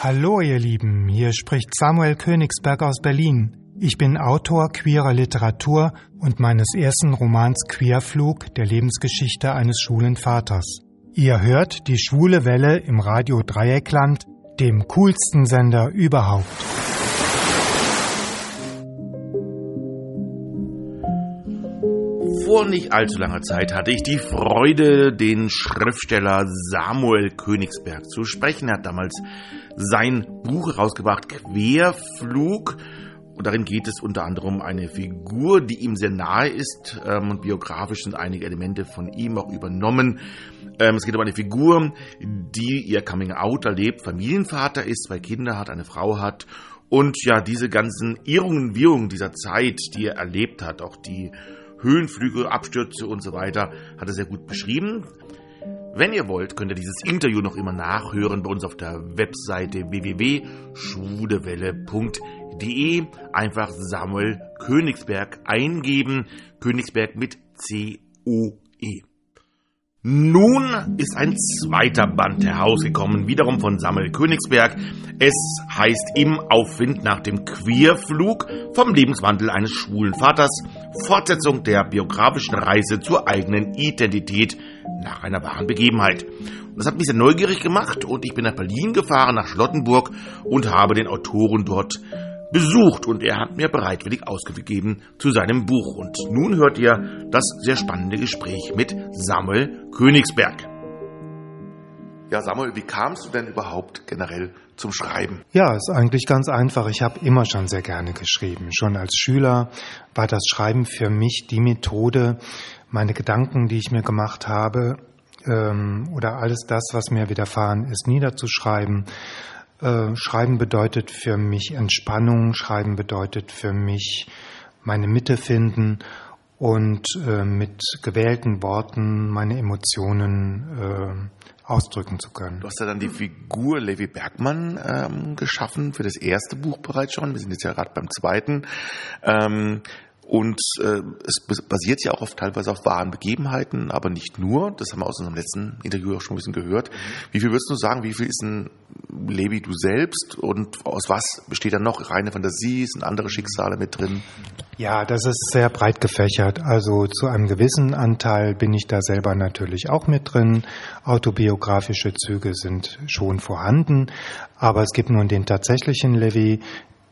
Hallo ihr Lieben, hier spricht Samuel Königsberg aus Berlin. Ich bin Autor queerer Literatur und meines ersten Romans Queerflug, der Lebensgeschichte eines schwulen Vaters. Ihr hört die schwule Welle im Radio Dreieckland, dem coolsten Sender überhaupt. Vor nicht allzu langer Zeit hatte ich die Freude, den Schriftsteller Samuel Königsberg zu sprechen. Er hat damals sein Buch herausgebracht, Querflug. Und darin geht es unter anderem um eine Figur, die ihm sehr nahe ist. Ähm, und biografisch sind einige Elemente von ihm auch übernommen. Ähm, es geht um eine Figur, die ihr Coming Out erlebt, Familienvater ist, zwei Kinder hat, eine Frau hat. Und ja, diese ganzen Irrungen, Wirrungen dieser Zeit, die er erlebt hat, auch die Höhenflüge, Abstürze und so weiter, hat er sehr gut beschrieben. Wenn ihr wollt, könnt ihr dieses Interview noch immer nachhören bei uns auf der Webseite www.schwudewelle.de. Einfach Samuel Königsberg eingeben. Königsberg mit C-O-E. Nun ist ein zweiter Band herausgekommen, wiederum von Samuel Königsberg. Es heißt Im Aufwind nach dem Queerflug vom Lebenswandel eines schwulen Vaters, Fortsetzung der biografischen Reise zur eigenen Identität nach einer wahren Begebenheit. Das hat mich sehr neugierig gemacht und ich bin nach Berlin gefahren, nach Schlottenburg und habe den Autoren dort besucht und er hat mir bereitwillig ausgegeben zu seinem Buch. Und nun hört ihr das sehr spannende Gespräch mit Samuel Königsberg. Ja, Samuel, wie kamst du denn überhaupt generell zum Schreiben? Ja, ist eigentlich ganz einfach. Ich habe immer schon sehr gerne geschrieben. Schon als Schüler war das Schreiben für mich die Methode, meine Gedanken, die ich mir gemacht habe, ähm, oder alles das, was mir widerfahren ist, niederzuschreiben äh, Schreiben bedeutet für mich Entspannung, Schreiben bedeutet für mich meine Mitte finden und äh, mit gewählten Worten meine Emotionen äh, ausdrücken zu können. Du hast ja dann die Figur Levi Bergmann ähm, geschaffen für das erste Buch bereits schon. Wir sind jetzt ja gerade beim zweiten. Ähm, und äh, es basiert ja auch auf, teilweise auf wahren Begebenheiten, aber nicht nur. Das haben wir aus unserem letzten Interview auch schon ein bisschen gehört. Wie viel würdest du sagen, wie viel ist ein Levi du selbst und aus was besteht dann noch? Reine Fantasie, sind andere Schicksale mit drin? Ja, das ist sehr breit gefächert. Also zu einem gewissen Anteil bin ich da selber natürlich auch mit drin. Autobiografische Züge sind schon vorhanden. Aber es gibt nun den tatsächlichen Levi,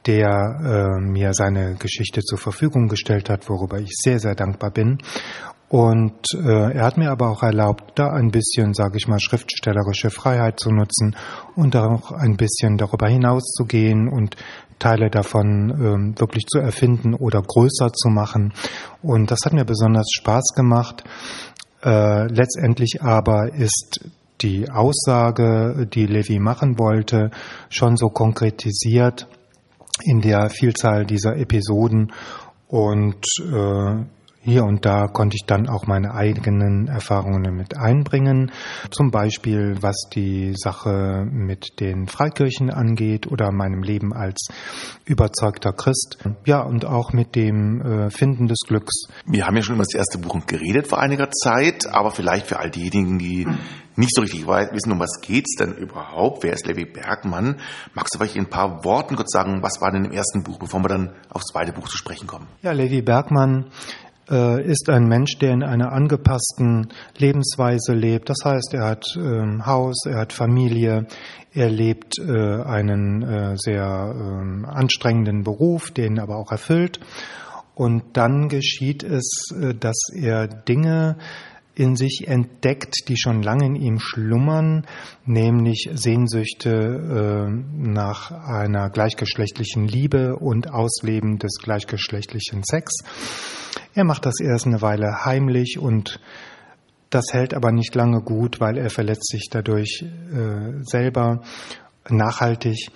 der äh, mir seine Geschichte zur Verfügung gestellt hat, worüber ich sehr, sehr dankbar bin. Und äh, er hat mir aber auch erlaubt, da ein bisschen, sage ich mal, schriftstellerische Freiheit zu nutzen und auch ein bisschen darüber hinaus zu gehen und Teile davon ähm, wirklich zu erfinden oder größer zu machen. Und das hat mir besonders Spaß gemacht. Äh, letztendlich aber ist die Aussage, die Levi machen wollte, schon so konkretisiert, in der Vielzahl dieser Episoden und äh, hier und da konnte ich dann auch meine eigenen Erfahrungen mit einbringen. Zum Beispiel, was die Sache mit den Freikirchen angeht oder meinem Leben als überzeugter Christ. Ja, und auch mit dem äh, Finden des Glücks. Wir haben ja schon über das erste Buch geredet vor einiger Zeit, aber vielleicht für all diejenigen, die nicht so richtig wissen, um was geht's denn überhaupt? Wer ist Levi Bergmann? Magst du vielleicht in ein paar Worten kurz sagen, was war denn im ersten Buch, bevor wir dann aufs zweite Buch zu sprechen kommen? Ja, Levi Bergmann äh, ist ein Mensch, der in einer angepassten Lebensweise lebt. Das heißt, er hat ähm, Haus, er hat Familie, er lebt äh, einen äh, sehr ähm, anstrengenden Beruf, den aber auch erfüllt. Und dann geschieht es, äh, dass er Dinge in sich entdeckt, die schon lange in ihm schlummern, nämlich Sehnsüchte äh, nach einer gleichgeschlechtlichen Liebe und Ausleben des gleichgeschlechtlichen Sex. Er macht das erst eine Weile heimlich und das hält aber nicht lange gut, weil er verletzt sich dadurch äh, selber nachhaltig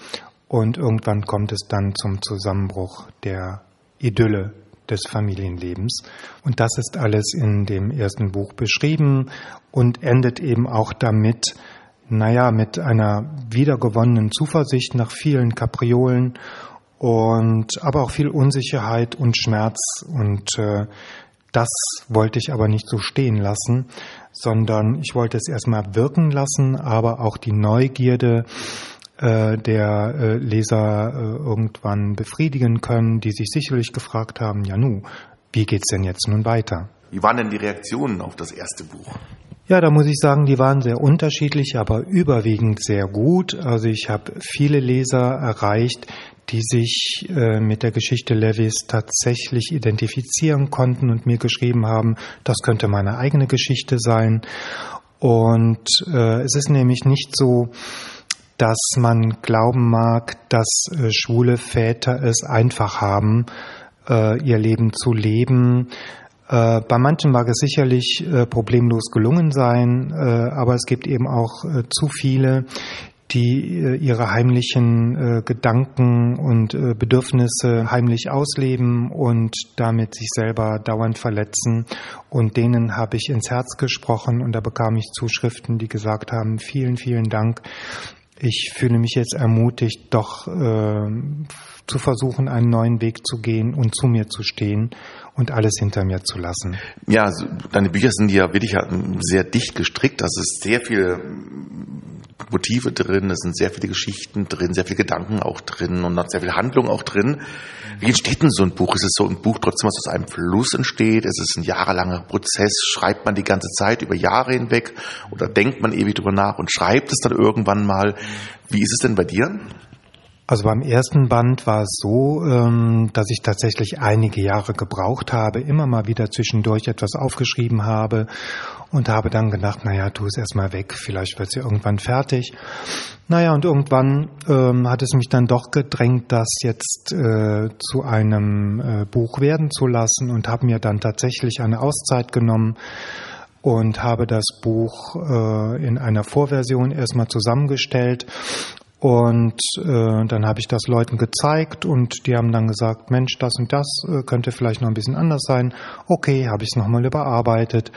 und irgendwann kommt es dann zum Zusammenbruch der Idylle des Familienlebens. Und das ist alles in dem ersten Buch beschrieben und endet eben auch damit, naja, mit einer wiedergewonnenen Zuversicht nach vielen Kapriolen und aber auch viel Unsicherheit und Schmerz und äh, das wollte ich aber nicht so stehen lassen, sondern ich wollte es erstmal wirken lassen, aber auch die Neugierde äh, der äh, Leser äh, irgendwann befriedigen können, die sich sicherlich gefragt haben, ja nu, wie geht's denn jetzt nun weiter? Wie waren denn die Reaktionen auf das erste Buch? Ja, da muss ich sagen, die waren sehr unterschiedlich, aber überwiegend sehr gut. Also ich habe viele Leser erreicht, die sich äh, mit der Geschichte Levis tatsächlich identifizieren konnten und mir geschrieben haben, das könnte meine eigene Geschichte sein. Und äh, es ist nämlich nicht so, dass man glauben mag, dass äh, schwule Väter es einfach haben, äh, ihr Leben zu leben. Äh, bei manchen mag es sicherlich problemlos gelungen sein, aber es gibt eben auch zu viele, die ihre heimlichen Gedanken und Bedürfnisse heimlich ausleben und damit sich selber dauernd verletzen. Und denen habe ich ins Herz gesprochen und da bekam ich Zuschriften, die gesagt haben, vielen, vielen Dank. Ich fühle mich jetzt ermutigt, doch äh, zu versuchen, einen neuen Weg zu gehen und zu mir zu stehen und alles hinter mir zu lassen. Ja, deine Bücher sind ja wirklich sehr dicht gestrickt. Das ist sehr viel Motive drin, es sind sehr viele Geschichten drin, sehr viele Gedanken auch drin und sehr viel Handlung auch drin. Wie entsteht denn so ein Buch? Ist es so ein Buch trotzdem, was aus einem Fluss entsteht? Ist es ein jahrelanger Prozess? Schreibt man die ganze Zeit über Jahre hinweg oder denkt man ewig drüber nach und schreibt es dann irgendwann mal? Wie ist es denn bei dir? Also beim ersten Band war es so, ähm, dass ich tatsächlich einige Jahre gebraucht habe, immer mal wieder zwischendurch etwas aufgeschrieben habe und habe dann gedacht, naja, tu es erstmal weg, vielleicht wird sie irgendwann fertig. Naja, und irgendwann ähm, hat es mich dann doch gedrängt, das jetzt äh, zu einem äh, Buch werden zu lassen und habe mir dann tatsächlich eine Auszeit genommen und habe das Buch äh, in einer Vorversion erstmal zusammengestellt und äh, dann habe ich das Leuten gezeigt und die haben dann gesagt, Mensch, das und das äh, könnte vielleicht noch ein bisschen anders sein. Okay, habe ich es nochmal überarbeitet.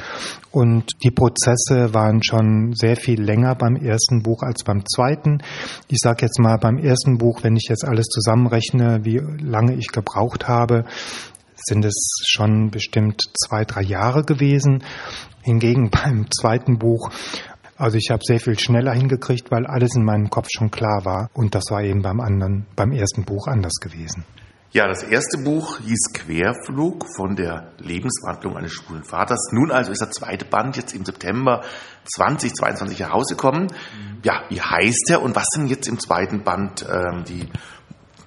Und die Prozesse waren schon sehr viel länger beim ersten Buch als beim zweiten. Ich sage jetzt mal beim ersten Buch, wenn ich jetzt alles zusammenrechne, wie lange ich gebraucht habe, sind es schon bestimmt zwei, drei Jahre gewesen. Hingegen beim zweiten Buch also ich habe sehr viel schneller hingekriegt, weil alles in meinem Kopf schon klar war. Und das war eben beim anderen, beim ersten Buch anders gewesen. Ja, das erste Buch hieß Querflug von der Lebenswandlung eines schwulen Vaters. Nun also ist der zweite Band jetzt im September 2022 herausgekommen. Ja, wie heißt er und was sind jetzt im zweiten Band ähm, die,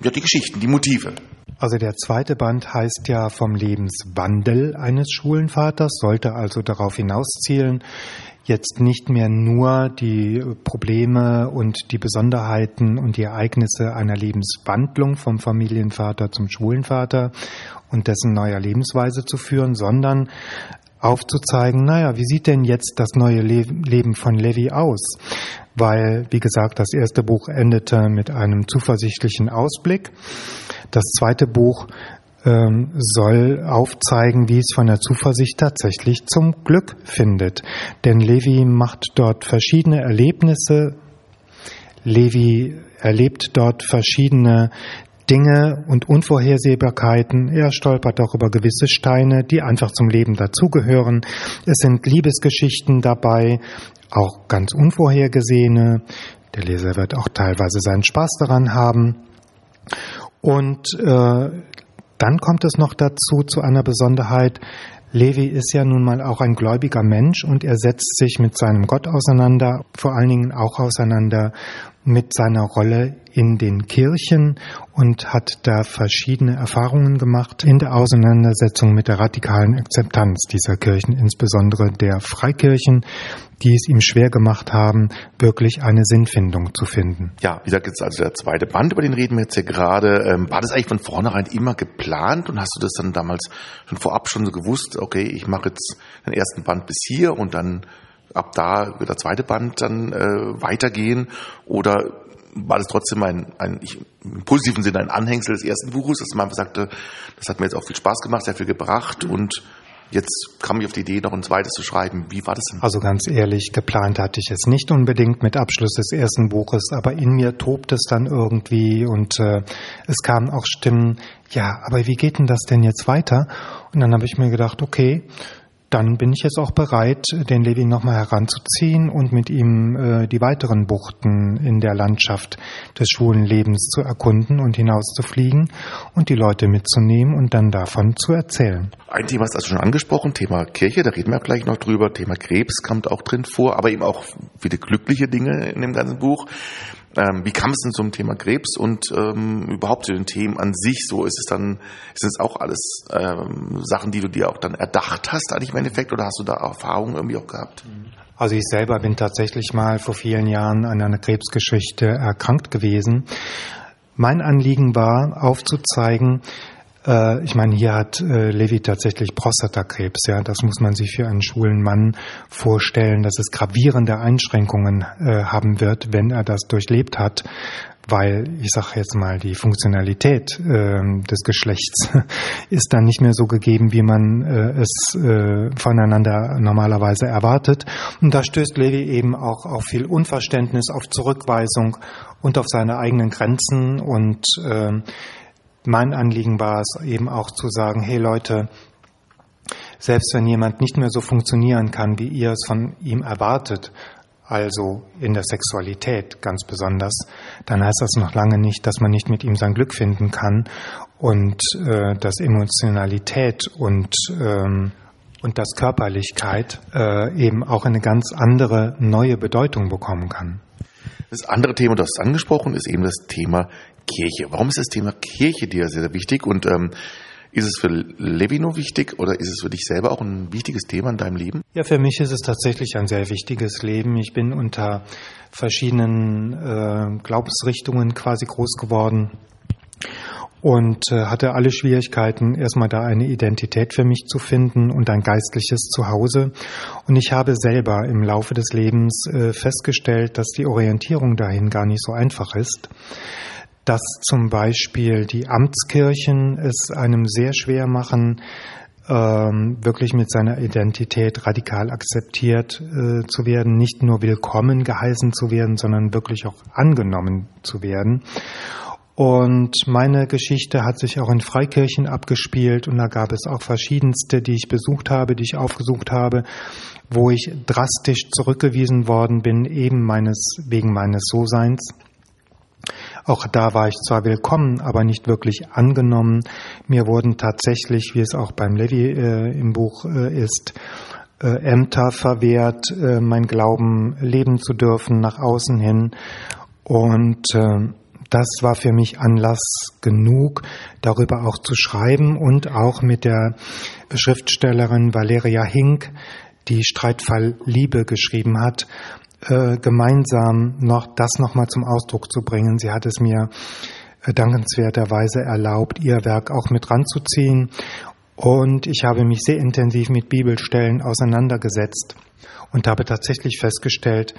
ja, die Geschichten, die Motive? Also der zweite Band heißt ja vom Lebenswandel eines schwulen Vaters, sollte also darauf hinauszielen, jetzt nicht mehr nur die Probleme und die Besonderheiten und die Ereignisse einer Lebenswandlung vom Familienvater zum Schwulenvater und dessen neuer Lebensweise zu führen, sondern aufzuzeigen, naja, wie sieht denn jetzt das neue Leben von Levi aus? Weil, wie gesagt, das erste Buch endete mit einem zuversichtlichen Ausblick. Das zweite Buch ähm, soll aufzeigen, wie es von der Zuversicht tatsächlich zum Glück findet. Denn Levi macht dort verschiedene Erlebnisse. Levi erlebt dort verschiedene Dinge und Unvorhersehbarkeiten. Er stolpert auch über gewisse Steine, die einfach zum Leben dazugehören. Es sind Liebesgeschichten dabei, auch ganz unvorhergesehene. Der Leser wird auch teilweise seinen Spaß daran haben. Und äh, dann kommt es noch dazu zu einer Besonderheit. Levi ist ja nun mal auch ein gläubiger Mensch und er setzt sich mit seinem Gott auseinander, vor allen Dingen auch auseinander mit seiner Rolle in den Kirchen und hat da verschiedene Erfahrungen gemacht in der Auseinandersetzung mit der radikalen Akzeptanz dieser Kirchen, insbesondere der Freikirchen, die es ihm schwer gemacht haben, wirklich eine Sinnfindung zu finden. Ja, wie gesagt, jetzt also der zweite Band, über den reden wir jetzt hier gerade. Ähm, war das eigentlich von vornherein immer geplant und hast du das dann damals schon vorab schon so gewusst, okay, ich mache jetzt den ersten Band bis hier und dann ab da wird der zweite Band dann äh, weitergehen oder war das trotzdem ein, ein ich, im positiven Sinne ein Anhängsel des ersten Buches, dass man sagte, das hat mir jetzt auch viel Spaß gemacht, sehr viel gebracht und Jetzt kam ich auf die Idee, noch ein zweites zu schreiben. Wie war das denn? Also ganz ehrlich, geplant hatte ich es nicht unbedingt mit Abschluss des ersten Buches, aber in mir tobt es dann irgendwie und äh, es kamen auch Stimmen, ja, aber wie geht denn das denn jetzt weiter? Und dann habe ich mir gedacht, okay, dann bin ich jetzt auch bereit, den Levi nochmal heranzuziehen und mit ihm äh, die weiteren Buchten in der Landschaft des schwulen Lebens zu erkunden und hinauszufliegen und die Leute mitzunehmen und dann davon zu erzählen. Ein Thema ist also schon angesprochen, Thema Kirche, da reden wir gleich noch drüber. Thema Krebs kommt auch drin vor, aber eben auch viele glückliche Dinge in dem ganzen Buch. Ähm, wie kam es denn zum Thema Krebs und ähm, überhaupt zu den Themen an sich? So ist es dann, ist es auch alles ähm, Sachen, die du dir auch dann erdacht hast, eigentlich im Endeffekt, oder hast du da Erfahrungen irgendwie auch gehabt? Also ich selber bin tatsächlich mal vor vielen Jahren an einer Krebsgeschichte erkrankt gewesen. Mein Anliegen war, aufzuzeigen, äh, ich meine, hier hat äh, Levi tatsächlich Prostatakrebs. Ja, das muss man sich für einen schwulen Mann vorstellen, dass es gravierende Einschränkungen äh, haben wird, wenn er das durchlebt hat weil ich sage jetzt mal, die Funktionalität äh, des Geschlechts ist dann nicht mehr so gegeben, wie man es voneinander normalerweise erwartet. Und da stößt Levi eben auch auf viel Unverständnis, auf Zurückweisung und auf seine eigenen Grenzen und äh, mein Anliegen war es eben auch zu sagen, hey Leute, selbst wenn jemand nicht mehr so funktionieren kann, wie ihr es von ihm erwartet, also in der Sexualität ganz besonders, dann heißt das noch lange nicht, dass man nicht mit ihm sein Glück finden kann und äh, dass Emotionalität und ähm, und dass Körperlichkeit äh, eben auch eine ganz andere neue Bedeutung bekommen kann. Das andere Thema, das angesprochen, ist eben das Thema Kirche. Warum ist das Thema Kirche dir sehr, sehr wichtig und ähm, ist es für Levino wichtig oder ist es für dich selber auch ein wichtiges Thema in deinem Leben? Ja, für mich ist es tatsächlich ein sehr wichtiges Leben. Ich bin unter verschiedenen äh, Glaubensrichtungen quasi groß geworden und äh, hatte alle Schwierigkeiten, erstmal da eine Identität für mich zu finden und ein geistliches Zuhause. Und ich habe selber im Laufe des Lebens äh, festgestellt, dass die Orientierung dahin gar nicht so einfach ist dass zum Beispiel die Amtskirchen es einem sehr schwer machen, ähm, wirklich mit seiner Identität radikal akzeptiert äh, zu werden, nicht nur willkommen geheißen zu werden, sondern wirklich auch angenommen zu werden. Und meine Geschichte hat sich auch in Freikirchen abgespielt und da gab es auch verschiedenste, die ich besucht habe, die ich aufgesucht habe, wo ich drastisch zurückgewiesen worden bin, eben meines, wegen meines So-Seins. Auch da war ich zwar willkommen, aber nicht wirklich angenommen. Mir wurden tatsächlich, wie es auch beim Levi äh, im Buch äh, ist, äh, Ämter verwehrt, äh, mein Glauben leben zu dürfen nach außen hin. Und äh, das war für mich Anlass genug, darüber auch zu schreiben und auch mit der Schriftstellerin Valeria Hink, die Streitfall Liebe geschrieben hat, äh, gemeinsam noch das nochmal zum Ausdruck zu bringen. Sie hat es mir äh, dankenswerterweise erlaubt, ihr Werk auch mit ranzuziehen. Und ich habe mich sehr intensiv mit Bibelstellen auseinandergesetzt und habe tatsächlich festgestellt,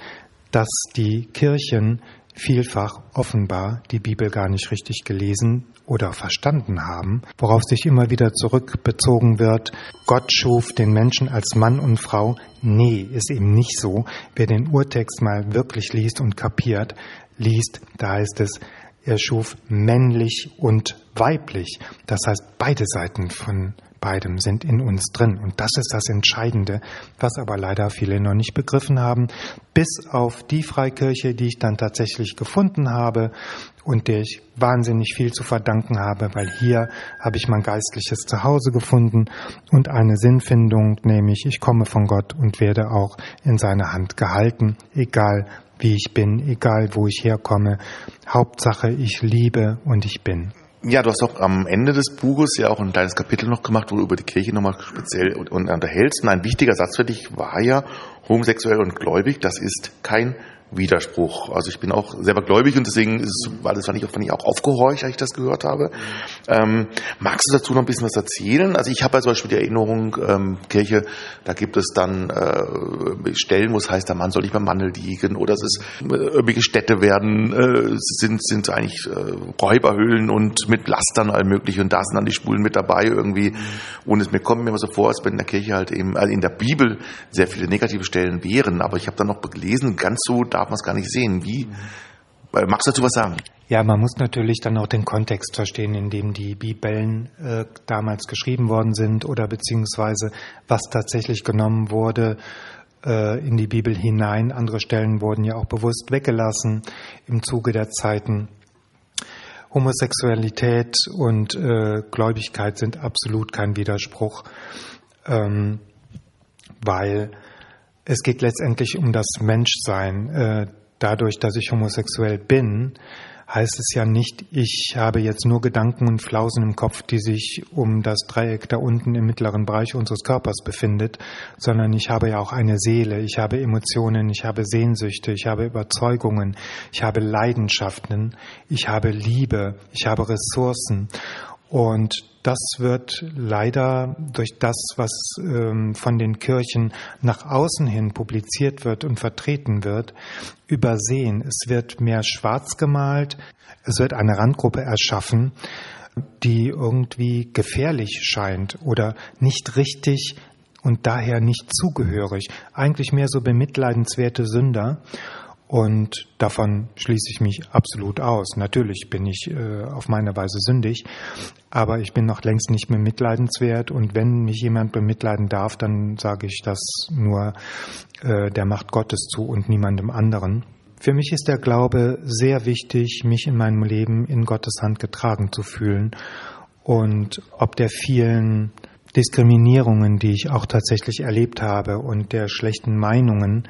dass die Kirchen vielfach offenbar die Bibel gar nicht richtig gelesen oder verstanden haben, worauf sich immer wieder zurückbezogen wird, Gott schuf den Menschen als Mann und Frau. Nee, ist eben nicht so. Wer den Urtext mal wirklich liest und kapiert, liest, da heißt es, er schuf männlich und weiblich. Das heißt, beide Seiten von beidem sind in uns drin. Und das ist das Entscheidende, was aber leider viele noch nicht begriffen haben, bis auf die Freikirche, die ich dann tatsächlich gefunden habe und der ich wahnsinnig viel zu verdanken habe, weil hier habe ich mein geistliches Zuhause gefunden und eine Sinnfindung, nämlich ich komme von Gott und werde auch in seine Hand gehalten, egal wie ich bin, egal wo ich herkomme. Hauptsache, ich liebe und ich bin. Ja, du hast auch am Ende des Buches ja auch ein kleines Kapitel noch gemacht, wo du über die Kirche nochmal speziell unterhältst. Und ein wichtiger Satz für dich war ja, homosexuell und gläubig, das ist kein Widerspruch. Also ich bin auch selber gläubig und deswegen es, war das fand ich, fand ich auch aufgehorcht, als ich das gehört habe. Ähm, magst du dazu noch ein bisschen was erzählen? Also ich habe ja zum Beispiel die Erinnerung, ähm, Kirche, da gibt es dann äh, Stellen, wo es heißt, der Mann soll nicht beim Mandel liegen oder es ist äh, irgendwelche Städte werden, äh, sind, sind eigentlich äh, Räuberhöhlen und mit Lastern all möglich und da sind dann die Spulen mit dabei irgendwie. Und es mir kommt mir immer so vor, als wenn in der Kirche halt eben, also in der Bibel sehr viele negative Stellen wären, aber ich habe dann noch gelesen, ganz so darf man es gar nicht sehen. Wie? Magst du dazu was sagen? Ja, man muss natürlich dann auch den Kontext verstehen, in dem die Bibeln äh, damals geschrieben worden sind oder beziehungsweise was tatsächlich genommen wurde äh, in die Bibel hinein. Andere Stellen wurden ja auch bewusst weggelassen im Zuge der Zeiten. Homosexualität und äh, Gläubigkeit sind absolut kein Widerspruch, ähm, weil es geht letztendlich um das Menschsein. Äh, dadurch, dass ich homosexuell bin, heißt es ja nicht, ich habe jetzt nur Gedanken und Flausen im Kopf, die sich um das Dreieck da unten im mittleren Bereich unseres Körpers befindet, sondern ich habe ja auch eine Seele, ich habe Emotionen, ich habe Sehnsüchte, ich habe Überzeugungen, ich habe Leidenschaften, ich habe Liebe, ich habe Ressourcen. Und das wird leider durch das, was ähm, von den Kirchen nach außen hin publiziert wird und vertreten wird, übersehen. Es wird mehr schwarz gemalt, es wird eine Randgruppe erschaffen, die irgendwie gefährlich scheint oder nicht richtig und daher nicht zugehörig, eigentlich mehr so bemitleidenswerte Sünder. Und davon schließe ich mich absolut aus. Natürlich bin ich äh, auf meine Weise sündig, aber ich bin noch längst nicht mehr mitleidenswert. Und wenn mich jemand bemitleiden darf, dann sage ich das nur äh, der Macht Gottes zu und niemandem anderen. Für mich ist der Glaube sehr wichtig, mich in meinem Leben in Gottes Hand getragen zu fühlen. Und ob der vielen Diskriminierungen, die ich auch tatsächlich erlebt habe und der schlechten Meinungen,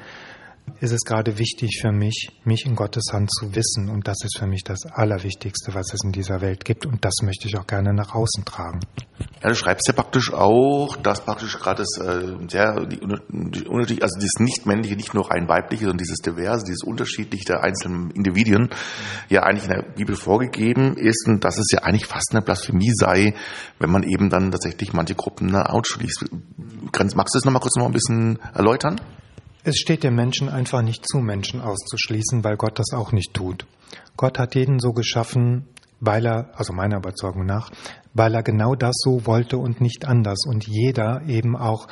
ist es gerade wichtig für mich, mich in Gottes Hand zu wissen. Und das ist für mich das Allerwichtigste, was es in dieser Welt gibt. Und das möchte ich auch gerne nach außen tragen. Ja, du schreibst ja praktisch auch, dass praktisch gerade das, äh, sehr, die, die, also dieses nicht-männliche, nicht nur rein weibliche, sondern dieses diverse, dieses unterschiedliche der einzelnen Individuen ja eigentlich in der Bibel vorgegeben ist und dass es ja eigentlich fast eine Blasphemie sei, wenn man eben dann tatsächlich manche Gruppen ausschließt. Magst du das nochmal kurz noch ein bisschen erläutern? Es steht dem Menschen einfach nicht zu, Menschen auszuschließen, weil Gott das auch nicht tut. Gott hat jeden so geschaffen, weil er, also meiner Überzeugung nach, weil er genau das so wollte und nicht anders und jeder eben auch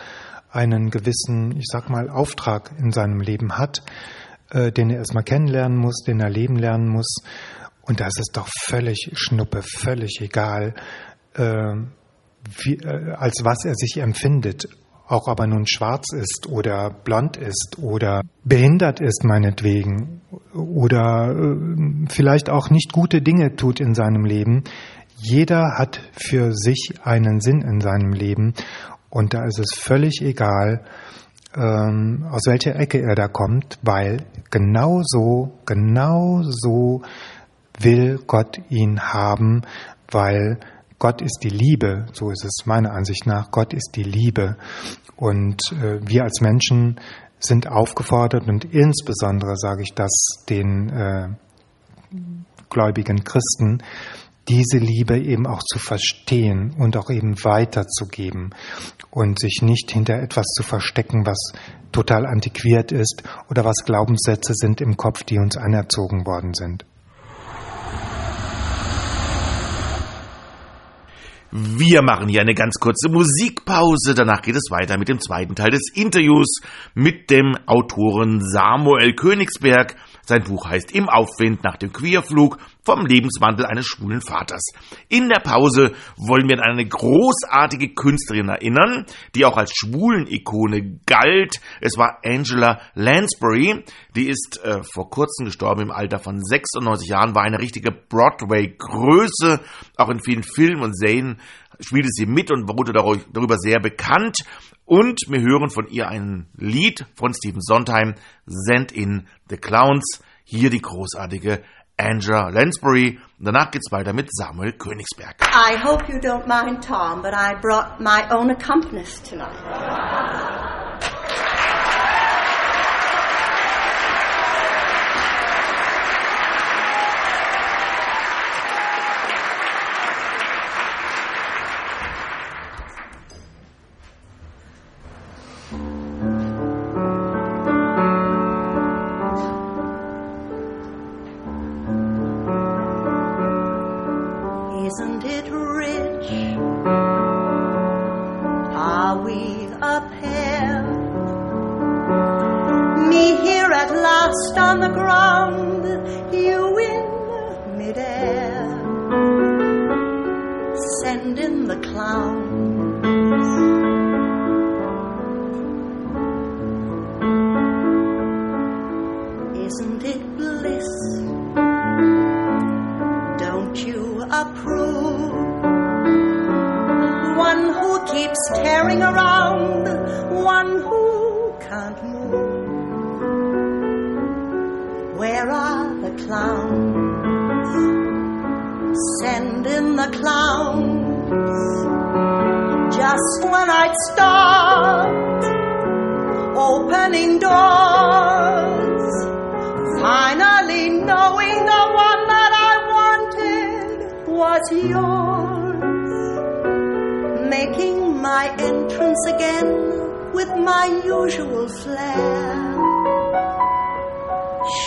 einen gewissen, ich sag mal, Auftrag in seinem Leben hat, äh, den er erstmal kennenlernen muss, den er leben lernen muss. Und da ist doch völlig schnuppe, völlig egal, äh, wie, äh, als was er sich empfindet auch aber nun schwarz ist oder blond ist oder behindert ist meinetwegen oder äh, vielleicht auch nicht gute Dinge tut in seinem Leben. Jeder hat für sich einen Sinn in seinem Leben und da ist es völlig egal, ähm, aus welcher Ecke er da kommt, weil genau so, genau so will Gott ihn haben, weil Gott ist die Liebe, so ist es meiner Ansicht nach. Gott ist die Liebe. Und äh, wir als Menschen sind aufgefordert und insbesondere sage ich das den äh, gläubigen Christen, diese Liebe eben auch zu verstehen und auch eben weiterzugeben und sich nicht hinter etwas zu verstecken, was total antiquiert ist oder was Glaubenssätze sind im Kopf, die uns anerzogen worden sind. Wir machen hier eine ganz kurze Musikpause. Danach geht es weiter mit dem zweiten Teil des Interviews mit dem Autoren Samuel Königsberg. Sein Buch heißt Im Aufwind nach dem Queerflug vom Lebenswandel eines schwulen Vaters. In der Pause wollen wir an eine großartige Künstlerin erinnern, die auch als Schwulen-Ikone galt. Es war Angela Lansbury. Die ist äh, vor kurzem gestorben im Alter von 96 Jahren, war eine richtige Broadway-Größe. Auch in vielen Filmen und Serien spielte sie mit und wurde darüber sehr bekannt. Und wir hören von ihr ein Lied von Stephen Sondheim, Send in the Clowns. Hier die großartige Angela Lansbury. Danach geht's weiter mit Samuel Königsberg. I hope you don't mind, Tom, but I brought my own accompanist tonight.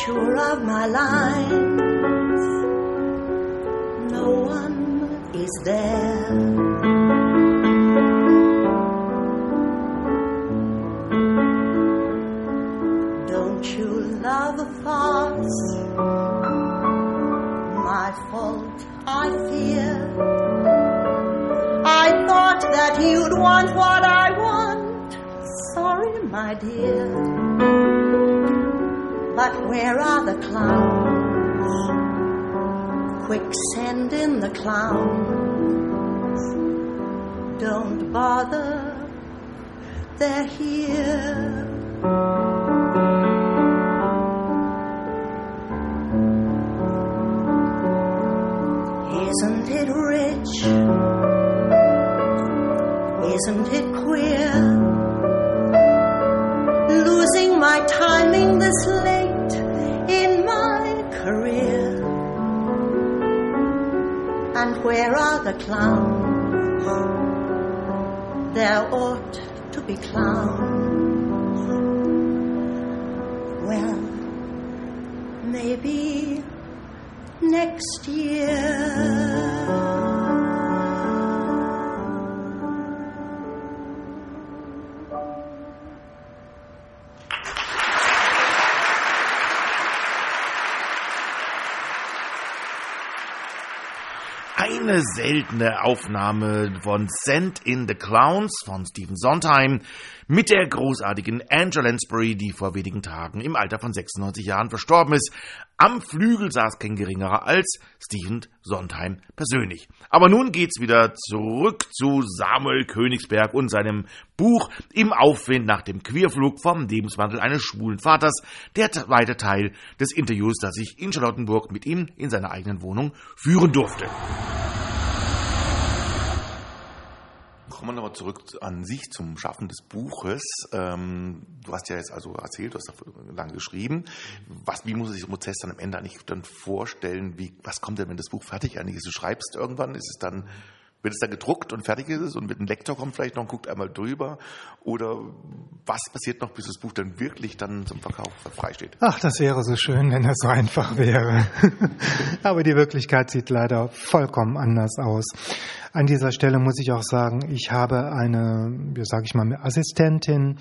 Sure of my lines. No one is there. Don't you love a farce? My fault, I fear. I thought that you'd want what I my dear. But where are the clowns? Quick, send in the clowns. Don't bother, they're here. Isn't it rich? Isn't it queer? This late in my career. And where are the clowns? There ought to be clowns. Well, maybe next year. Eine seltene Aufnahme von Send in the Clowns von Stephen Sondheim mit der großartigen Angela Lansbury, die vor wenigen Tagen im Alter von 96 Jahren verstorben ist. Am Flügel saß kein geringerer als Stephen Sondheim persönlich. Aber nun geht's wieder zurück zu Samuel Königsberg und seinem Buch Im Aufwind nach dem Queerflug vom Lebenswandel eines schwulen Vaters, der zweite Teil des Interviews, das ich in Charlottenburg mit ihm in seiner eigenen Wohnung führen durfte. Kommen wir nochmal zurück an sich zum Schaffen des Buches. Ähm, du hast ja jetzt also erzählt, du hast da lang geschrieben. Was, wie muss sich der Prozess dann am Ende eigentlich dann vorstellen? Wie, was kommt denn, wenn das Buch fertig eigentlich ist? Du schreibst irgendwann, ist es dann, wird es dann gedruckt und fertig ist und mit einem Lektor kommt vielleicht noch und guckt einmal drüber? Oder was passiert noch, bis das Buch dann wirklich dann zum Verkauf frei steht? Ach, das wäre so schön, wenn das so einfach wäre. Aber die Wirklichkeit sieht leider vollkommen anders aus. An dieser Stelle muss ich auch sagen, ich habe eine, wie sage ich mal, Assistentin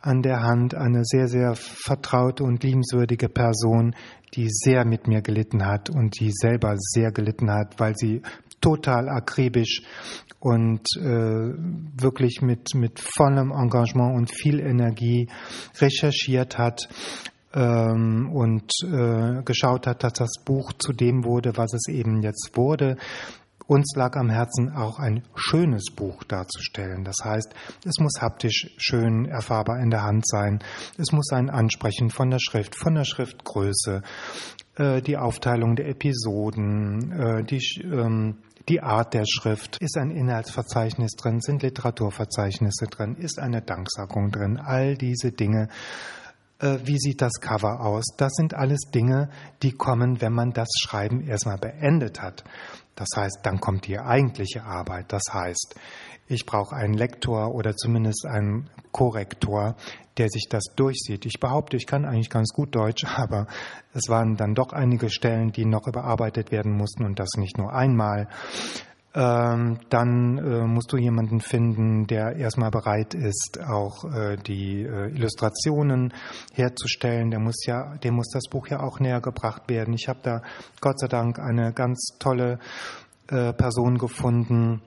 an der Hand, eine sehr, sehr vertraute und liebenswürdige Person, die sehr mit mir gelitten hat und die selber sehr gelitten hat, weil sie total akribisch und äh, wirklich mit, mit vollem Engagement und viel Energie recherchiert hat ähm, und äh, geschaut hat, dass das Buch zu dem wurde, was es eben jetzt wurde. Uns lag am Herzen auch ein schönes Buch darzustellen. Das heißt, es muss haptisch schön erfahrbar in der Hand sein. Es muss ein Ansprechen von der Schrift, von der Schriftgröße, äh, die Aufteilung der Episoden, äh, die, ähm, die Art der Schrift. Ist ein Inhaltsverzeichnis drin? Sind Literaturverzeichnisse drin? Ist eine Danksagung drin? All diese Dinge wie sieht das Cover aus? Das sind alles Dinge, die kommen, wenn man das Schreiben erstmal beendet hat. Das heißt, dann kommt die eigentliche Arbeit. Das heißt, ich brauche einen Lektor oder zumindest einen Korrektor, der sich das durchsieht. Ich behaupte, ich kann eigentlich ganz gut Deutsch, aber es waren dann doch einige Stellen, die noch überarbeitet werden mussten und das nicht nur einmal. Ähm, dann äh, musst du jemanden finden, der erstmal bereit ist, auch äh, die äh, Illustrationen herzustellen. Der muss ja, dem muss das Buch ja auch näher gebracht werden. Ich habe da Gott sei Dank eine ganz tolle Person gefunden,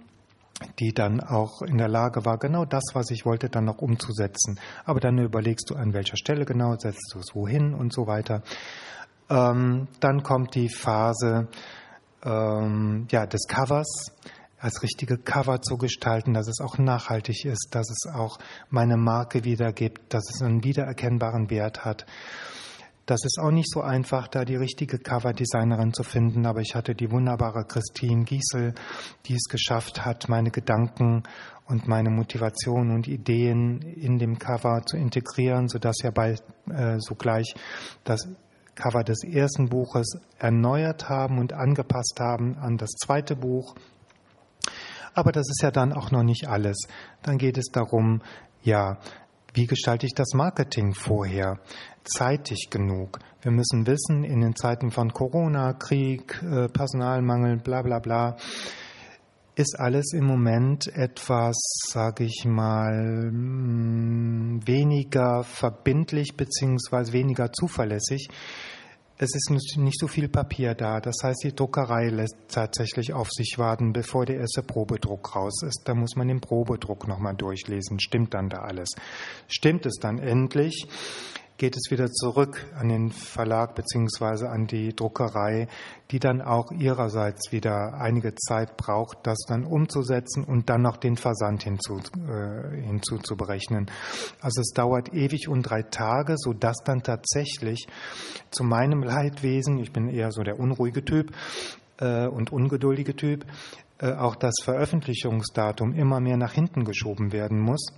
die dann auch in der Lage war, genau das, was ich wollte, dann noch umzusetzen. Aber dann überlegst du, an welcher Stelle genau setzt du es wohin und so weiter. Ähm, dann kommt die Phase, ähm, ja, des Covers als richtige Cover zu gestalten, dass es auch nachhaltig ist, dass es auch meine Marke wiedergibt, dass es einen wiedererkennbaren Wert hat. Das ist auch nicht so einfach, da die richtige Coverdesignerin zu finden, aber ich hatte die wunderbare Christine Giesel, die es geschafft hat, meine Gedanken und meine Motivation und Ideen in dem Cover zu integrieren, sodass ja bald äh, sogleich das Cover des ersten Buches erneuert haben und angepasst haben an das zweite Buch. Aber das ist ja dann auch noch nicht alles. Dann geht es darum, ja, wie gestalte ich das Marketing vorher? Zeitig genug. Wir müssen wissen, in den Zeiten von Corona, Krieg, äh, Personalmangel, bla bla bla, ist alles im Moment etwas, sage ich mal, mm, weniger verbindlich beziehungsweise weniger zuverlässig. Es ist nicht so viel Papier da. Das heißt, die Druckerei lässt tatsächlich auf sich warten, bevor der erste Probedruck raus ist. Da muss man den Probedruck nochmal durchlesen. Stimmt dann da alles? Stimmt es dann endlich? Geht es wieder zurück an den Verlag beziehungsweise an die Druckerei, die dann auch ihrerseits wieder einige Zeit braucht, das dann umzusetzen und dann noch den Versand hinzu, äh, hinzuzuberechnen. Also es dauert ewig und drei Tage, so dass dann tatsächlich zu meinem Leidwesen, ich bin eher so der unruhige Typ äh, und ungeduldige Typ, äh, auch das Veröffentlichungsdatum immer mehr nach hinten geschoben werden muss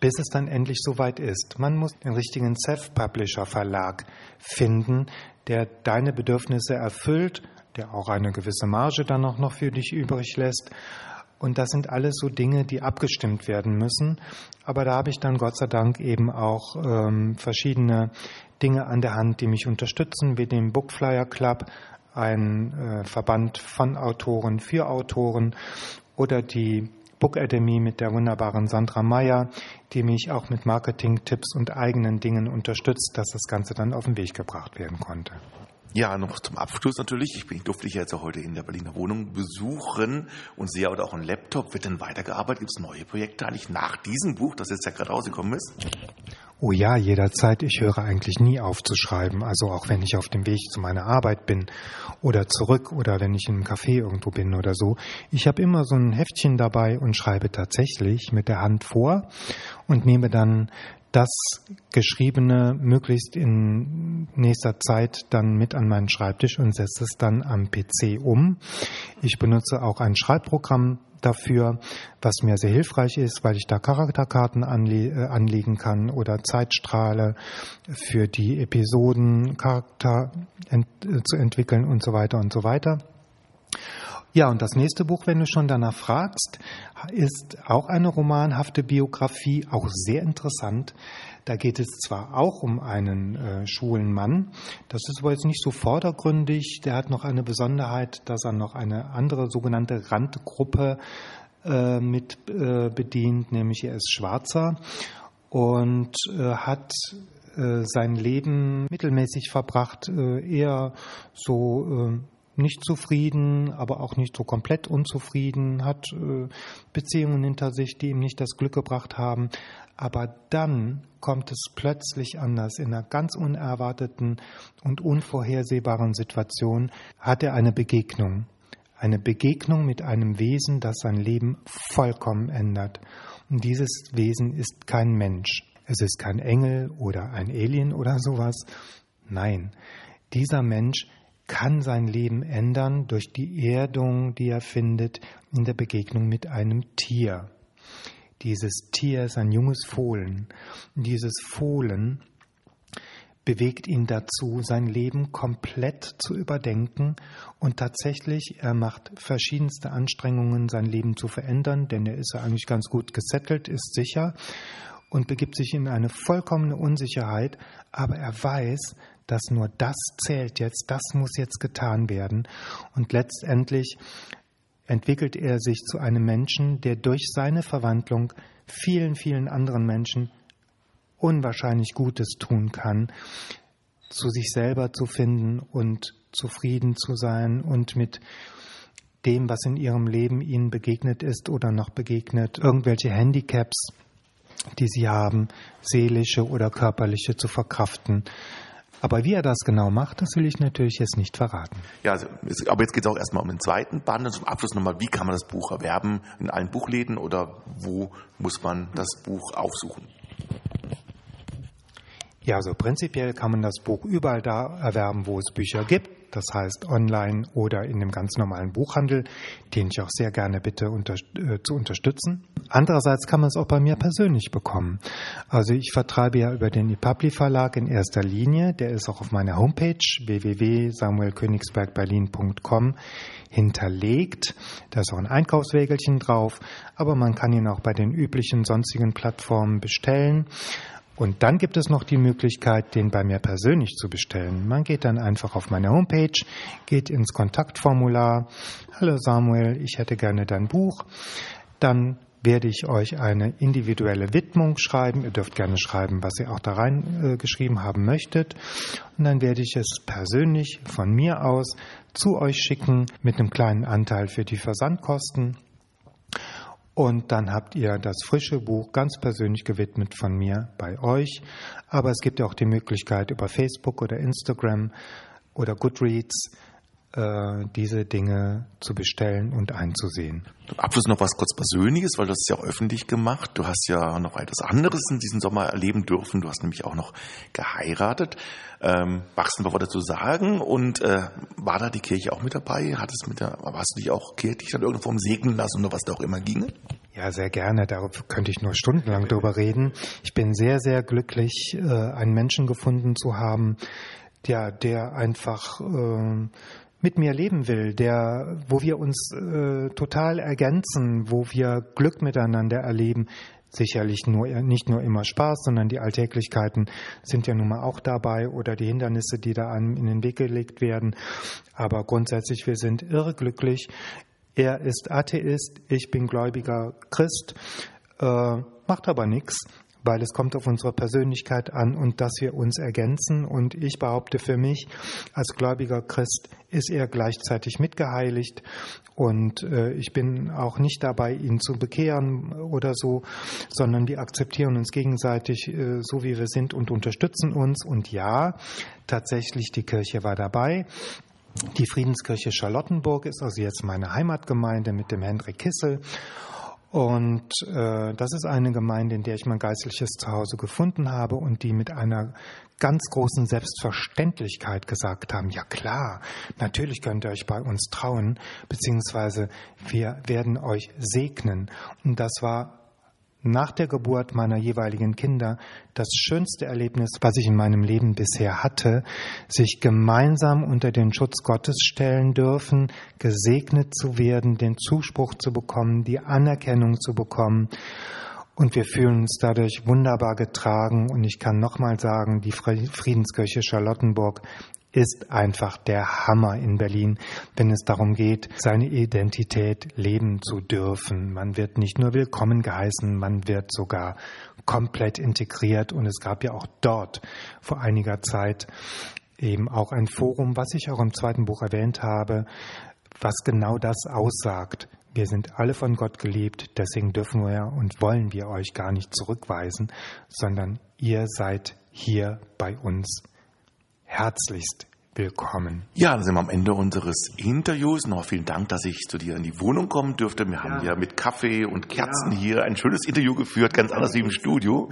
bis es dann endlich soweit ist. Man muss den richtigen Self-Publisher-Verlag finden, der deine Bedürfnisse erfüllt, der auch eine gewisse Marge dann auch noch für dich übrig lässt. Und das sind alles so Dinge, die abgestimmt werden müssen. Aber da habe ich dann Gott sei Dank eben auch ähm, verschiedene Dinge an der Hand, die mich unterstützen, wie den Bookflyer Club, ein äh, Verband von Autoren für Autoren oder die Book Academy mit der wunderbaren Sandra Meyer, die mich auch mit Marketing-Tipps und eigenen Dingen unterstützt, dass das Ganze dann auf den Weg gebracht werden konnte. Ja, noch zum Abschluss natürlich. Ich, bin, durfte dich jetzt auch heute in der Berliner Wohnung besuchen und sehe auch einen Laptop. Wird denn weitergearbeitet? Gibt es neue Projekte eigentlich nach diesem Buch, das jetzt ja gerade rausgekommen ist? Oh ja, jederzeit. Ich höre eigentlich nie auf zu schreiben. Also auch wenn ich auf dem Weg zu meiner Arbeit bin oder zurück oder wenn ich in einem Café irgendwo bin oder so. Ich habe immer so ein Heftchen dabei und schreibe tatsächlich mit der Hand vor und nehme dann das Geschriebene möglichst in nächster Zeit dann mit an meinen Schreibtisch und setze es dann am PC um. Ich benutze auch ein Schreibprogramm dafür, was mir sehr hilfreich ist, weil ich da Charakterkarten anle äh, anlegen kann oder Zeitstrahle für die Episoden, Charakter ent äh, zu entwickeln und so weiter und so weiter. Ja, und das nächste Buch, wenn du schon danach fragst, ist auch eine romanhafte Biografie, auch sehr interessant. Da geht es zwar auch um einen äh, schwulen Mann, das ist aber jetzt nicht so vordergründig. Der hat noch eine Besonderheit, dass er noch eine andere sogenannte Randgruppe äh, mit äh, bedient, nämlich er ist Schwarzer und äh, hat äh, sein Leben mittelmäßig verbracht, äh, eher so nicht zufrieden, aber auch nicht so komplett unzufrieden, hat äh, Beziehungen hinter sich, die ihm nicht das Glück gebracht haben. Aber dann kommt es plötzlich anders. In einer ganz unerwarteten und unvorhersehbaren Situation hat er eine Begegnung. Eine Begegnung mit einem Wesen, das sein Leben vollkommen ändert. Und dieses Wesen ist kein Mensch. Es ist kein Engel oder ein Alien oder sowas. Nein, dieser Mensch kann sein Leben ändern durch die Erdung, die er findet in der Begegnung mit einem Tier. Dieses Tier ist ein junges Fohlen. Dieses Fohlen bewegt ihn dazu, sein Leben komplett zu überdenken und tatsächlich, er macht verschiedenste Anstrengungen, sein Leben zu verändern, denn er ist ja eigentlich ganz gut gesettelt, ist sicher und begibt sich in eine vollkommene Unsicherheit, aber er weiß, dass nur das zählt jetzt, das muss jetzt getan werden. Und letztendlich entwickelt er sich zu einem Menschen, der durch seine Verwandlung vielen, vielen anderen Menschen unwahrscheinlich Gutes tun kann, zu sich selber zu finden und zufrieden zu sein und mit dem, was in ihrem Leben ihnen begegnet ist oder noch begegnet, irgendwelche Handicaps, die sie haben, seelische oder körperliche zu verkraften. Aber wie er das genau macht, das will ich natürlich jetzt nicht verraten. Ja, also, aber jetzt geht es auch erstmal um den zweiten Band und zum Abschluss nochmal, wie kann man das Buch erwerben? In allen Buchläden oder wo muss man das Buch aufsuchen? Ja, also prinzipiell kann man das Buch überall da erwerben, wo es Bücher gibt. Das heißt online oder in dem ganz normalen Buchhandel, den ich auch sehr gerne bitte unter, äh, zu unterstützen. Andererseits kann man es auch bei mir persönlich bekommen. Also ich vertreibe ja über den IPAPLI Verlag in erster Linie. Der ist auch auf meiner Homepage www.samuelkönigsbergberlin.com hinterlegt. Da ist auch ein Einkaufswägelchen drauf, aber man kann ihn auch bei den üblichen sonstigen Plattformen bestellen. Und dann gibt es noch die Möglichkeit, den bei mir persönlich zu bestellen. Man geht dann einfach auf meine Homepage, geht ins Kontaktformular. Hallo Samuel, ich hätte gerne dein Buch. Dann werde ich euch eine individuelle Widmung schreiben. Ihr dürft gerne schreiben, was ihr auch da rein äh, geschrieben haben möchtet. Und dann werde ich es persönlich von mir aus zu euch schicken mit einem kleinen Anteil für die Versandkosten. Und dann habt ihr das frische Buch ganz persönlich gewidmet von mir bei euch. Aber es gibt ja auch die Möglichkeit über Facebook oder Instagram oder Goodreads diese Dinge zu bestellen und einzusehen. Zum Abschluss noch was kurz Persönliches, weil du hast es ja auch öffentlich gemacht. Du hast ja noch etwas anderes in diesem Sommer erleben dürfen. Du hast nämlich auch noch geheiratet. Ähm, magst du noch was dazu sagen? Und äh, war da die Kirche auch mit dabei? Hattest mit der, hast du dich auch kirchlich dann irgendwo segnen lassen oder was da auch immer ginge? Ja, sehr gerne. Darauf könnte ich nur stundenlang drüber reden. Ich bin sehr, sehr glücklich, äh, einen Menschen gefunden zu haben, der, der einfach äh, mit mir leben will, der, wo wir uns äh, total ergänzen, wo wir Glück miteinander erleben. Sicherlich nur, nicht nur immer Spaß, sondern die Alltäglichkeiten sind ja nun mal auch dabei oder die Hindernisse, die da einem in den Weg gelegt werden. Aber grundsätzlich, wir sind irreglücklich. Er ist Atheist, ich bin gläubiger Christ, äh, macht aber nichts weil es kommt auf unsere Persönlichkeit an und dass wir uns ergänzen. Und ich behaupte für mich, als gläubiger Christ ist er gleichzeitig mitgeheiligt. Und äh, ich bin auch nicht dabei, ihn zu bekehren oder so, sondern wir akzeptieren uns gegenseitig äh, so, wie wir sind und unterstützen uns. Und ja, tatsächlich, die Kirche war dabei. Die Friedenskirche Charlottenburg ist also jetzt meine Heimatgemeinde mit dem Hendrik Kissel. Und äh, das ist eine Gemeinde, in der ich mein geistliches Zuhause gefunden habe und die mit einer ganz großen Selbstverständlichkeit gesagt haben, ja klar, natürlich könnt ihr euch bei uns trauen, beziehungsweise wir werden euch segnen. Und das war nach der Geburt meiner jeweiligen Kinder das schönste Erlebnis, was ich in meinem Leben bisher hatte, sich gemeinsam unter den Schutz Gottes stellen dürfen, gesegnet zu werden, den Zuspruch zu bekommen, die Anerkennung zu bekommen. Und wir fühlen uns dadurch wunderbar getragen. Und ich kann nochmal sagen, die Friedenskirche Charlottenburg ist einfach der Hammer in Berlin, wenn es darum geht, seine Identität leben zu dürfen. Man wird nicht nur willkommen geheißen, man wird sogar komplett integriert. Und es gab ja auch dort vor einiger Zeit eben auch ein Forum, was ich auch im zweiten Buch erwähnt habe, was genau das aussagt. Wir sind alle von Gott geliebt, deswegen dürfen wir und wollen wir euch gar nicht zurückweisen, sondern ihr seid hier bei uns herzlichst willkommen. Ja, dann sind wir am Ende unseres Interviews. Noch vielen Dank, dass ich zu dir in die Wohnung kommen dürfte. Wir haben ja mit Kaffee und Kerzen ja. hier ein schönes Interview geführt, ganz anders wie im Studio.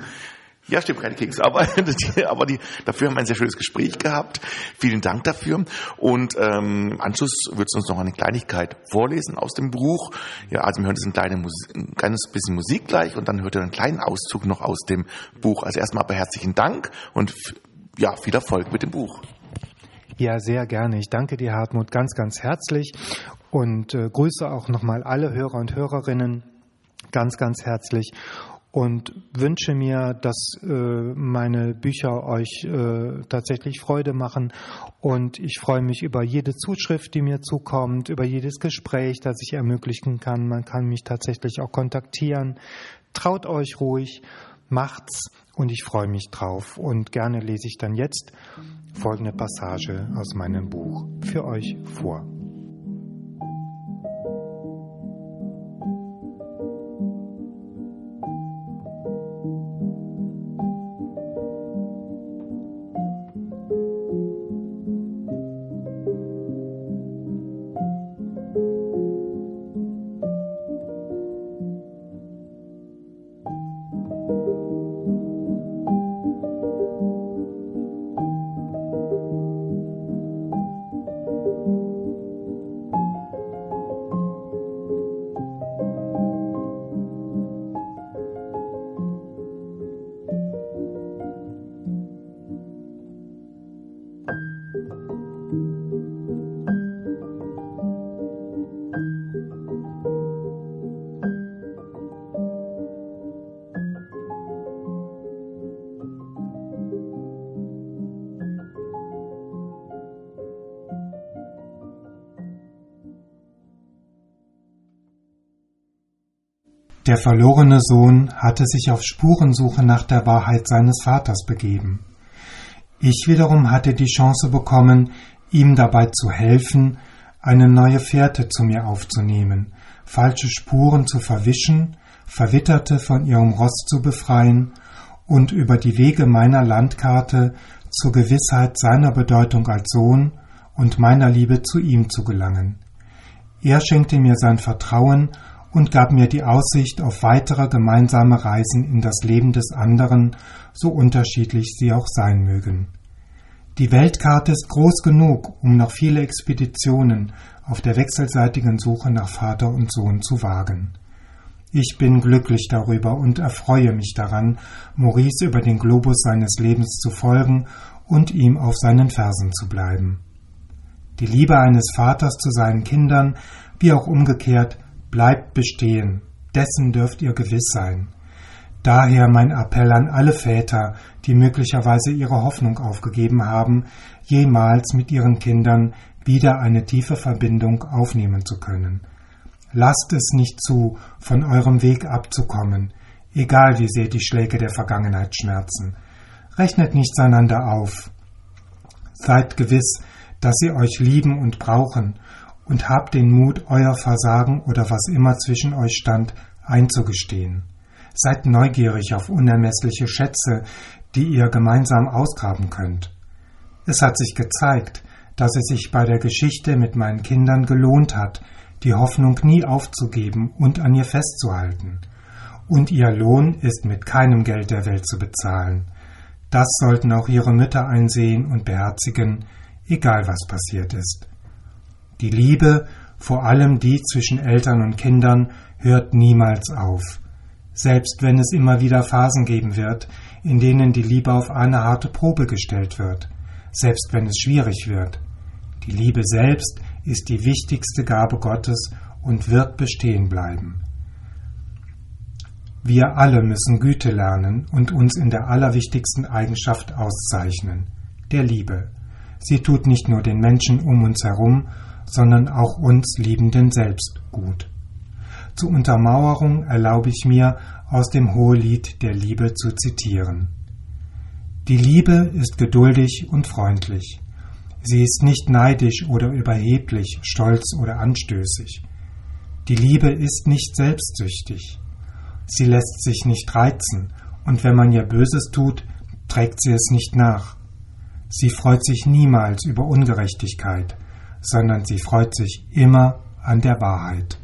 Ja, stimmt, keine Keks, aber, aber die, dafür haben wir ein sehr schönes Gespräch gehabt. Vielen Dank dafür. Und ähm, im Anschluss würdest du uns noch eine Kleinigkeit vorlesen aus dem Buch. Ja, also wir hören jetzt ein, kleine Musik, ein kleines bisschen Musik gleich und dann hört ihr einen kleinen Auszug noch aus dem Buch. Also erstmal aber herzlichen Dank und ja, viel Erfolg mit dem Buch. Ja, sehr gerne. Ich danke dir, Hartmut, ganz, ganz herzlich und äh, grüße auch nochmal alle Hörer und Hörerinnen ganz, ganz herzlich und wünsche mir, dass äh, meine Bücher euch äh, tatsächlich Freude machen. Und ich freue mich über jede Zuschrift, die mir zukommt, über jedes Gespräch, das ich ermöglichen kann. Man kann mich tatsächlich auch kontaktieren. Traut euch ruhig, macht's und ich freue mich drauf. Und gerne lese ich dann jetzt folgende Passage aus meinem Buch für euch vor. Der verlorene Sohn hatte sich auf Spurensuche nach der Wahrheit seines Vaters begeben. Ich wiederum hatte die Chance bekommen, ihm dabei zu helfen, eine neue Fährte zu mir aufzunehmen, falsche Spuren zu verwischen, Verwitterte von ihrem Rost zu befreien und über die Wege meiner Landkarte zur Gewissheit seiner Bedeutung als Sohn und meiner Liebe zu ihm zu gelangen. Er schenkte mir sein Vertrauen und gab mir die Aussicht auf weitere gemeinsame Reisen in das Leben des anderen, so unterschiedlich sie auch sein mögen. Die Weltkarte ist groß genug, um noch viele Expeditionen auf der wechselseitigen Suche nach Vater und Sohn zu wagen. Ich bin glücklich darüber und erfreue mich daran, Maurice über den Globus seines Lebens zu folgen und ihm auf seinen Fersen zu bleiben. Die Liebe eines Vaters zu seinen Kindern, wie auch umgekehrt, bleibt bestehen, dessen dürft ihr gewiss sein. Daher mein Appell an alle Väter, die möglicherweise ihre Hoffnung aufgegeben haben, jemals mit ihren Kindern wieder eine tiefe Verbindung aufnehmen zu können. Lasst es nicht zu, von eurem Weg abzukommen, egal wie sehr die Schläge der Vergangenheit schmerzen. Rechnet nichts einander auf. Seid gewiss, dass sie euch lieben und brauchen, und habt den Mut, euer Versagen oder was immer zwischen euch stand, einzugestehen. Seid neugierig auf unermessliche Schätze, die ihr gemeinsam ausgraben könnt. Es hat sich gezeigt, dass es sich bei der Geschichte mit meinen Kindern gelohnt hat, die Hoffnung nie aufzugeben und an ihr festzuhalten. Und ihr Lohn ist mit keinem Geld der Welt zu bezahlen. Das sollten auch ihre Mütter einsehen und beherzigen, egal was passiert ist. Die Liebe, vor allem die zwischen Eltern und Kindern, hört niemals auf. Selbst wenn es immer wieder Phasen geben wird, in denen die Liebe auf eine harte Probe gestellt wird, selbst wenn es schwierig wird. Die Liebe selbst ist die wichtigste Gabe Gottes und wird bestehen bleiben. Wir alle müssen Güte lernen und uns in der allerwichtigsten Eigenschaft auszeichnen, der Liebe. Sie tut nicht nur den Menschen um uns herum, sondern auch uns Liebenden selbst gut. Zur Untermauerung erlaube ich mir, aus dem Hohelied der Liebe zu zitieren. Die Liebe ist geduldig und freundlich. Sie ist nicht neidisch oder überheblich, stolz oder anstößig. Die Liebe ist nicht selbstsüchtig. Sie lässt sich nicht reizen, und wenn man ihr Böses tut, trägt sie es nicht nach. Sie freut sich niemals über Ungerechtigkeit, sondern sie freut sich immer an der Wahrheit.